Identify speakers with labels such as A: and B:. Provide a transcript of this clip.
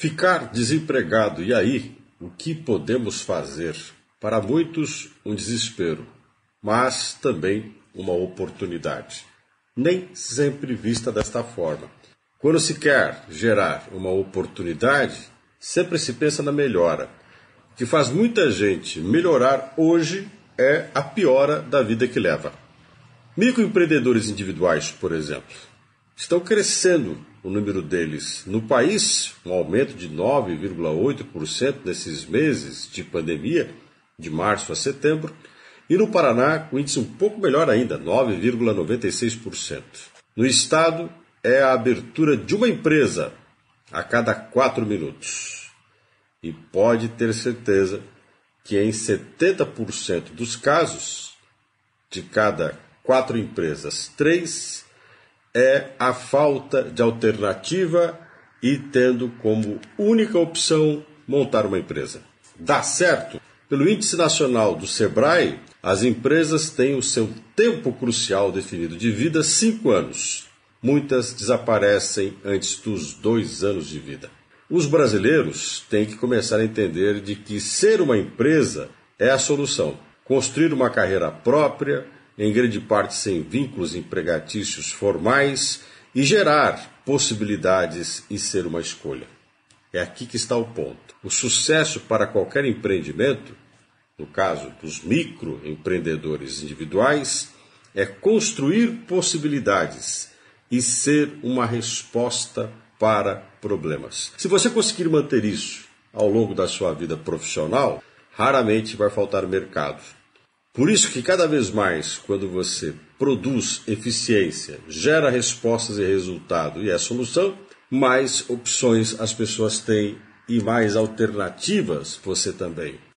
A: Ficar desempregado, e aí? O que podemos fazer? Para muitos, um desespero, mas também uma oportunidade. Nem sempre vista desta forma. Quando se quer gerar uma oportunidade, sempre se pensa na melhora. O que faz muita gente melhorar hoje é a piora da vida que leva. Microempreendedores individuais, por exemplo, estão crescendo o número deles no país, um aumento de 9,8% nesses meses de pandemia, de março a setembro, e no Paraná, o índice um pouco melhor ainda, 9,96%. No estado, é a abertura de uma empresa a cada quatro minutos. E pode ter certeza que em 70% dos casos, de cada quatro empresas, três é a falta de alternativa e tendo como única opção montar uma empresa. Dá certo? Pelo Índice Nacional do Sebrae, as empresas têm o seu tempo crucial definido de vida cinco anos. Muitas desaparecem antes dos dois anos de vida. Os brasileiros têm que começar a entender de que ser uma empresa é a solução. Construir uma carreira própria, em grande parte sem vínculos empregatícios formais, e gerar possibilidades e ser uma escolha. É aqui que está o ponto. O sucesso para qualquer empreendimento, no caso dos microempreendedores individuais, é construir possibilidades e ser uma resposta para problemas. Se você conseguir manter isso ao longo da sua vida profissional, raramente vai faltar mercado. Por isso que cada vez mais, quando você produz eficiência, gera respostas e resultado e é solução, mais opções as pessoas têm e mais alternativas você também.